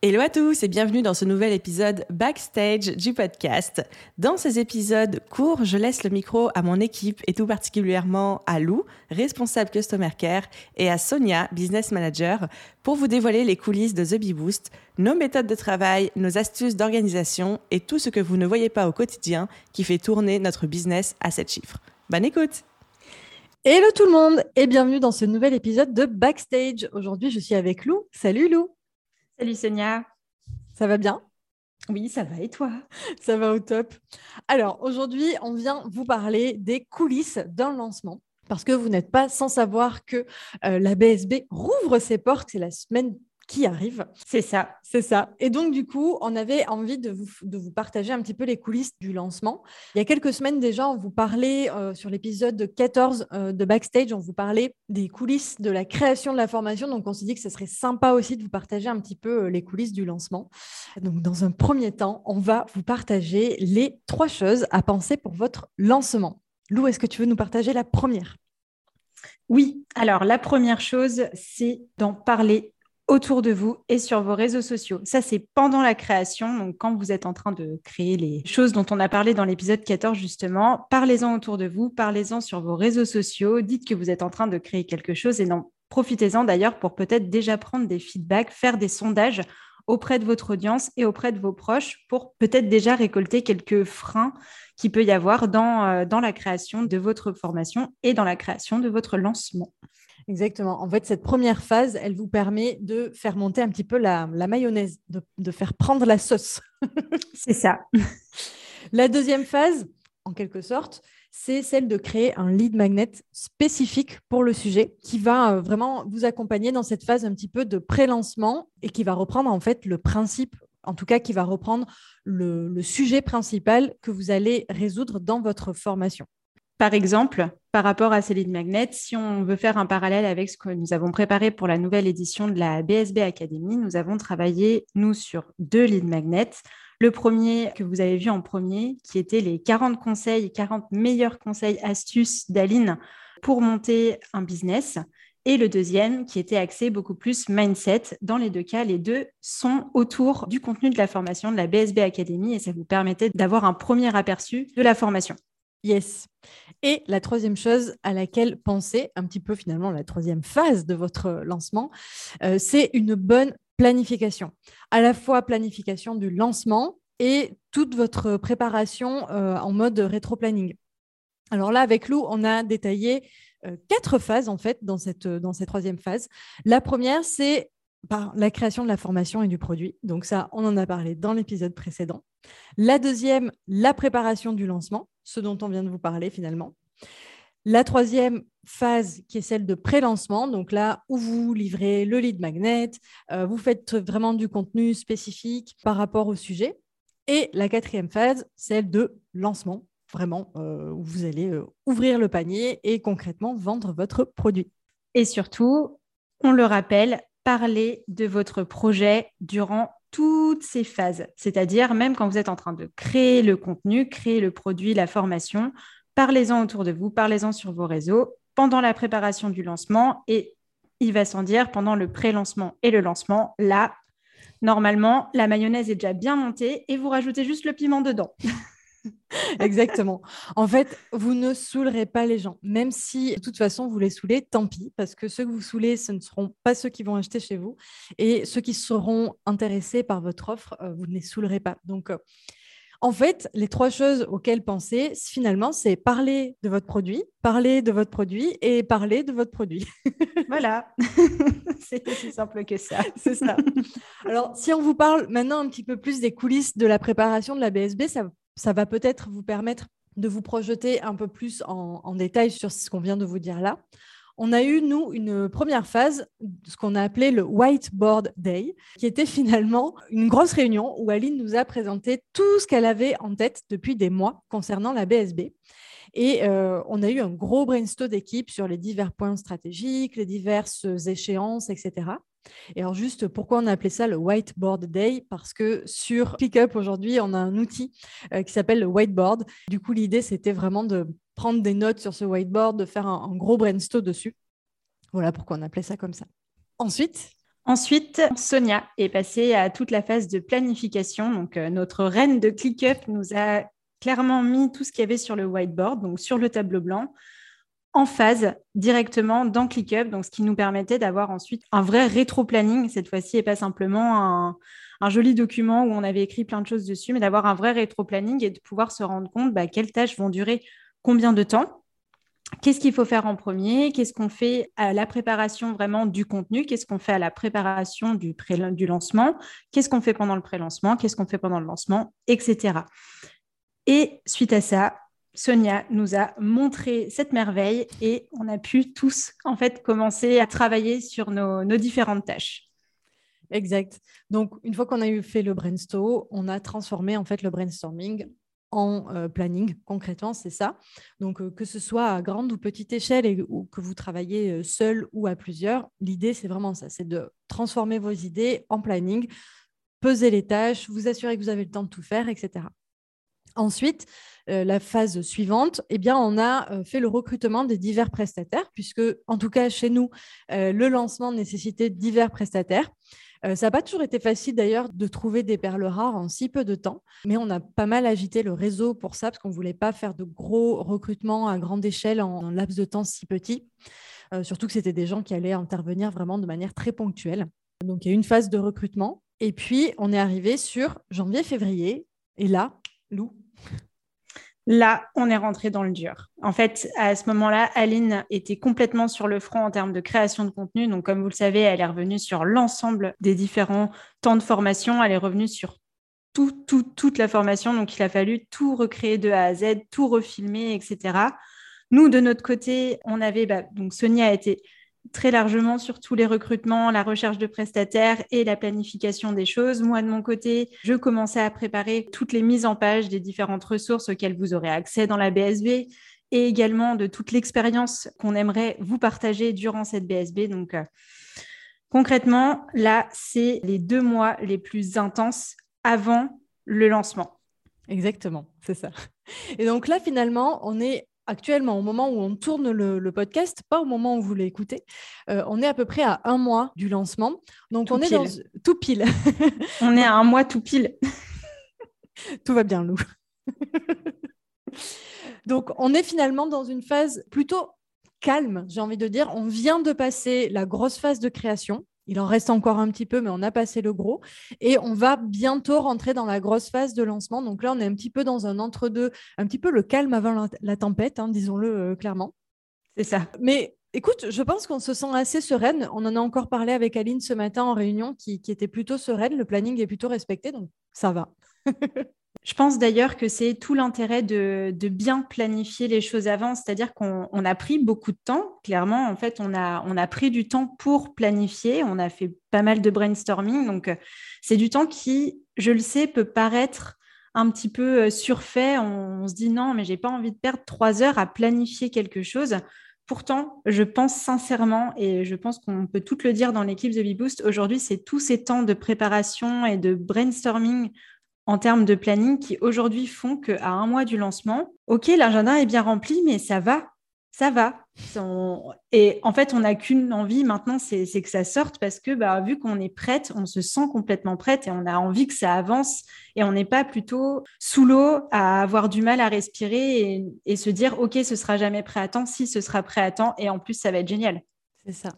Hello à tous et bienvenue dans ce nouvel épisode backstage du podcast. Dans ces épisodes courts, je laisse le micro à mon équipe et tout particulièrement à Lou, responsable Customer Care, et à Sonia, Business Manager, pour vous dévoiler les coulisses de The Bee Boost, nos méthodes de travail, nos astuces d'organisation et tout ce que vous ne voyez pas au quotidien qui fait tourner notre business à 7 chiffres. Bonne écoute Hello tout le monde et bienvenue dans ce nouvel épisode de Backstage. Aujourd'hui, je suis avec Lou. Salut Lou Salut Sonia. Ça va bien? Oui, ça va et toi? Ça va au top. Alors aujourd'hui, on vient vous parler des coulisses d'un lancement. Parce que vous n'êtes pas sans savoir que euh, la BSB rouvre ses portes. C'est la semaine qui arrive. C'est ça. C'est ça. Et donc, du coup, on avait envie de vous, de vous, partager un petit peu les coulisses du lancement. Il y a quelques semaines déjà, on vous parlait euh, sur l'épisode 14 euh, de Backstage, on vous parlait des coulisses de la création de la formation. Donc, on s'est dit que ce serait sympa aussi de vous partager un petit peu euh, les coulisses du lancement. Donc, dans un premier temps, on va vous partager les trois choses à penser pour votre lancement. Lou, est-ce que tu veux nous partager la première? Oui, alors la première chose, c'est d'en parler autour de vous et sur vos réseaux sociaux. Ça, c'est pendant la création. Donc, quand vous êtes en train de créer les choses dont on a parlé dans l'épisode 14, justement, parlez-en autour de vous, parlez-en sur vos réseaux sociaux, dites que vous êtes en train de créer quelque chose et non, profitez-en d'ailleurs pour peut-être déjà prendre des feedbacks, faire des sondages auprès de votre audience et auprès de vos proches pour peut-être déjà récolter quelques freins qu'il peut y avoir dans, euh, dans la création de votre formation et dans la création de votre lancement. Exactement. En fait, cette première phase, elle vous permet de faire monter un petit peu la, mayonnaise, de, faire prendre la sauce. c'est ça. La deuxième phase, en quelque sorte, c'est celle de créer un lead magnet spécifique pour le sujet qui va euh, vraiment vous accompagner dans cette phase un petit peu de pré-lancement et qui va reprendre en fait le principe, en tout cas qui va reprendre le sujet principal que vous allez résoudre dans votre formation. Par exemple, par rapport à ces lead magnets, si on veut faire un parallèle avec ce que nous avons préparé pour la nouvelle édition de la BSB Academy, nous avons travaillé, nous, sur deux lead magnets. Le premier que vous avez vu en premier, qui était les 40 conseils, 40 meilleurs conseils, astuces d'Aline pour monter un business. Et le deuxième, qui était axé beaucoup plus mindset. Dans les deux cas, les deux sont autour du contenu de la formation de la BSB Academy et ça vous permettait d'avoir un premier aperçu de la formation. Yes. Et la troisième chose à laquelle penser, un petit peu finalement la troisième phase de votre lancement, euh, c'est une bonne planification. À la fois planification du lancement et toute votre préparation euh, en mode rétro-planning. Alors là, avec Lou, on a détaillé euh, quatre phases en fait dans cette, dans cette troisième phase. La première, c'est par la création de la formation et du produit. Donc ça, on en a parlé dans l'épisode précédent. La deuxième, la préparation du lancement, ce dont on vient de vous parler finalement. La troisième phase qui est celle de pré-lancement, donc là où vous livrez le lead magnet, euh, vous faites vraiment du contenu spécifique par rapport au sujet. Et la quatrième phase, celle de lancement, vraiment euh, où vous allez euh, ouvrir le panier et concrètement vendre votre produit. Et surtout, on le rappelle, parler de votre projet durant toutes ces phases, c'est-à-dire même quand vous êtes en train de créer le contenu, créer le produit, la formation, parlez-en autour de vous, parlez-en sur vos réseaux, pendant la préparation du lancement et il va sans dire pendant le pré-lancement et le lancement, là, normalement, la mayonnaise est déjà bien montée et vous rajoutez juste le piment dedans. Exactement. En fait, vous ne saoulerez pas les gens. Même si, de toute façon, vous les saoulez, tant pis, parce que ceux que vous saoulez, ce ne seront pas ceux qui vont acheter chez vous. Et ceux qui seront intéressés par votre offre, euh, vous ne les saoulerez pas. Donc, euh, en fait, les trois choses auxquelles penser, finalement, c'est parler de votre produit, parler de votre produit et parler de votre produit. voilà, c'est aussi simple que ça. C'est ça. Alors, si on vous parle maintenant un petit peu plus des coulisses de la préparation de la BSB, ça ça va peut-être vous permettre de vous projeter un peu plus en, détail sur ce qu'on vient de vous dire là. on a eu, nous, une première phase, ce qu'on a appelé le Whiteboard Day, qui était finalement une grosse réunion où Aline nous a présenté tout ce qu'elle avait en tête depuis des mois concernant la BSB. Et euh, on a eu un gros brainstorm d'équipe sur les divers points stratégiques, les diverses échéances, etc. Et alors juste, pourquoi on a appelé ça le Whiteboard Day? Parce que sur ClickUp aujourd'hui, on a un outil euh, qui s'appelle le Whiteboard. Du coup, l'idée, c'était vraiment de prendre des notes sur ce whiteboard, de faire un, gros brainstorm dessus. Voilà pourquoi on appelait ça comme ça. Ensuite, Ensuite, Sonia est passée à toute la phase de planification. Donc, euh, notre reine de ClickUp nous a clairement mis tout ce qu'il y avait sur le whiteboard, donc sur le tableau blanc, en phase directement dans ClickUp, donc ce qui nous permettait d'avoir ensuite un vrai rétro-planning cette fois-ci et pas simplement un, joli document où on avait écrit plein de choses dessus, mais d'avoir un vrai rétro-planning et de pouvoir se rendre compte bah, quelles tâches vont durer combien de temps. Qu'est-ce qu'il faut faire en premier Qu'est-ce qu'on fait à la préparation vraiment du contenu Qu'est-ce qu'on fait à la préparation du, du lancement Qu'est-ce qu'on fait pendant le pré-lancement Qu'est-ce qu'on fait pendant le lancement Etc. Et suite à ça, Sonia nous a montré cette merveille et on a pu tous en fait commencer à travailler sur nos, différentes tâches. Exact. Donc une fois qu'on a eu fait le brainstorm, on a transformé en fait le brainstorming en euh, planning. Concrètement, c'est ça. Donc euh, que ce soit à grande ou petite échelle et que vous travaillez euh, seul ou à plusieurs, l'idée c'est vraiment ça, c'est de transformer vos idées en planning, peser les tâches, vous assurer que vous avez le temps de tout faire, etc. Ensuite, euh, la phase suivante, eh bien, on a euh, fait le recrutement des divers prestataires, puisque, en tout cas, chez nous, euh, le lancement nécessitait divers prestataires. ça n'a pas toujours été facile d'ailleurs de trouver des perles rares en si peu de temps, mais on a pas mal agité le réseau pour ça, parce qu'on ne voulait pas faire de gros recrutements à grande échelle en un laps de temps si petit. surtout que c'était des gens qui allaient intervenir vraiment de manière très ponctuelle. Donc il y a eu une phase de recrutement. Et puis, on est arrivé sur janvier-février. Et là, Lou, Là, on est rentré dans le dur. En fait, à ce moment-là, Aline était complètement sur le front en termes de création de contenu. Donc, comme vous le savez, elle est revenue sur l'ensemble des différents temps de formation. Elle est revenue sur tout, toute la formation. Donc, il a fallu tout recréer de A à Z, tout refilmer, etc. Nous, de notre côté, on avait, bah, donc Sonia a été très largement sur tous les recrutements, la recherche de prestataires et la planification des choses. Moi, de mon côté, je commençais à préparer toutes les mises en page des différentes ressources auxquelles vous aurez accès dans la BSB et également de toute l'expérience qu'on aimerait vous partager durant cette BSB. Donc, euh, concrètement, là, c'est les deux mois les plus intenses avant le lancement. Exactement, c'est ça. Et donc là, finalement, on est actuellement, au moment où on tourne le, podcast, pas au moment où vous l'écoutez, euh, on est à peu près à un mois du lancement. Donc, on est dans tout pile. on est à un mois tout pile. tout va bien, Lou. Donc, on est finalement dans une phase plutôt calme, j'ai envie de dire. On vient de passer la grosse phase de création. Il en reste encore un petit peu, mais on a passé le gros. Et on va bientôt rentrer dans la grosse phase de lancement. Donc là, on est un petit peu dans un entre-deux, un petit peu le calme avant la, tempête, hein, disons-le euh, clairement. C'est ça. Mais écoute, je pense qu'on se sent assez sereine. On en a encore parlé avec Aline ce matin en réunion, qui, qui était plutôt sereine. Le planning est plutôt respecté, donc ça va. Je pense d'ailleurs que c'est tout l'intérêt de, bien planifier les choses avant, c'est-à-dire qu'on a pris beaucoup de temps, clairement, en fait, on a, pris du temps pour planifier, on a fait pas mal de brainstorming, donc euh, c'est du temps qui, je le sais, peut paraître un petit peu euh, surfait, on, se dit non, mais j'ai pas envie de perdre trois heures à planifier quelque chose. Pourtant, je pense sincèrement, et je pense qu'on peut tout le dire dans l'équipe The Boost, aujourd'hui, c'est tous ces temps de préparation et de brainstorming en termes de planning qui aujourd'hui font qu'à un mois du lancement, OK, l'agenda est bien rempli, mais ça va, ça va. Et en fait, on n'a qu'une envie maintenant, c'est que ça sorte parce que bah, vu qu'on est prête, on se sent complètement prête et on a envie que ça avance et on n'est pas plutôt sous l'eau à avoir du mal à respirer et, et se dire, OK, ce sera jamais prêt à temps, si ce sera prêt à temps et en plus, ça va être génial. C'est ça.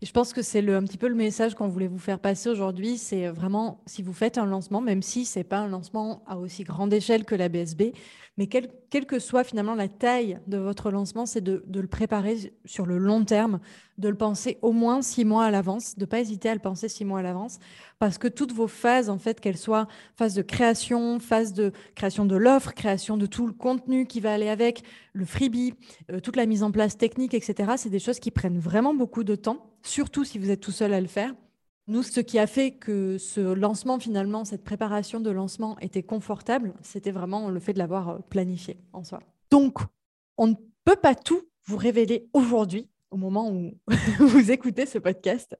Et je pense que c'est un petit peu le message qu'on voulait vous faire passer aujourd'hui. C'est vraiment, si vous faites un lancement, même si ce n'est pas un lancement à aussi grande échelle que la BSB, mais quelle que soit finalement la taille de votre lancement, c'est de, de, le préparer sur le long terme, de le penser au moins six mois à l'avance, de ne pas hésiter à le penser six mois à l'avance, parce que toutes vos phases, en fait, qu'elles soient phase de création, phase de création de l'offre, création de tout le contenu qui va aller avec, le freebie, euh, toute la mise en place technique, etc., c'est des choses qui prennent vraiment beaucoup de temps, surtout si vous êtes tout seul à le faire. Nous, ce qui a fait que ce lancement, finalement, cette préparation de lancement était confortable, c'était vraiment le fait de l'avoir euh, planifié en soi. Donc, on ne peut pas tout vous révéler aujourd'hui, au moment où vous écoutez ce podcast.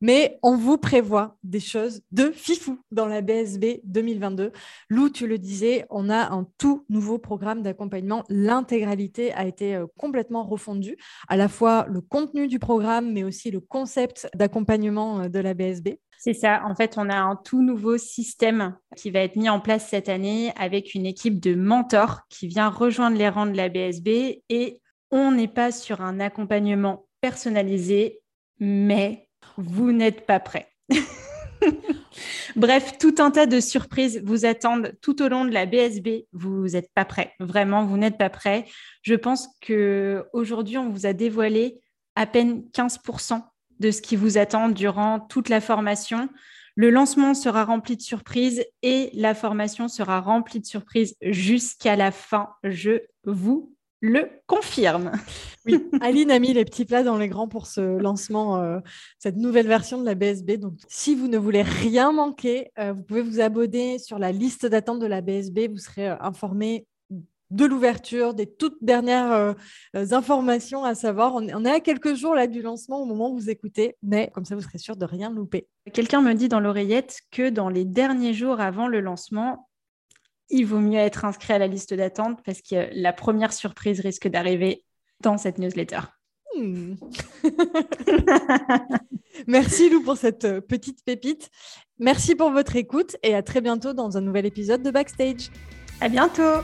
Mais on vous prévoit des choses de fifou dans la BSB 2022. Lou, tu le disais, on a un tout nouveau programme d'accompagnement. L'intégralité a été euh, complètement refondue, à la fois le contenu du programme, mais aussi le concept d'accompagnement euh, de la BSB. C'est ça. En fait, on a un tout nouveau système qui va être mis en place cette année avec une équipe de mentors qui vient rejoindre les rangs de la BSB et on n'est pas sur un accompagnement personnalisé, mais vous n'êtes pas prêt. Bref, tout un tas de surprises vous attendent tout au long de la BSB. Vous n'êtes pas prêt. Vraiment, vous n'êtes pas prêt. Je pense que aujourd'hui, on vous a dévoilé à peine 15% de ce qui vous attend durant toute la formation. Le lancement sera rempli de surprises et la formation sera remplie de surprises jusqu'à la fin. Je vous le confirme. Oui, Aline a mis les petits plats dans les grands pour ce lancement, euh, cette nouvelle version de la BSB. Donc, si vous ne voulez rien manquer, euh, vous pouvez vous abonner sur la liste d'attente de la BSB. Vous serez euh, informé de l'ouverture, des toutes dernières informations à savoir. On, on, est à quelques jours là du lancement au moment où vous écoutez, mais comme ça, vous serez sûr de rien louper. Quelqu'un me dit dans l'oreillette que dans les derniers jours avant le lancement, il vaut mieux être inscrit à la liste d'attente parce que la première surprise risque d'arriver dans cette newsletter. Hmm. Merci Lou pour cette euh, petite pépite. Merci pour votre écoute et à très bientôt dans un nouvel épisode de Backstage. À bientôt.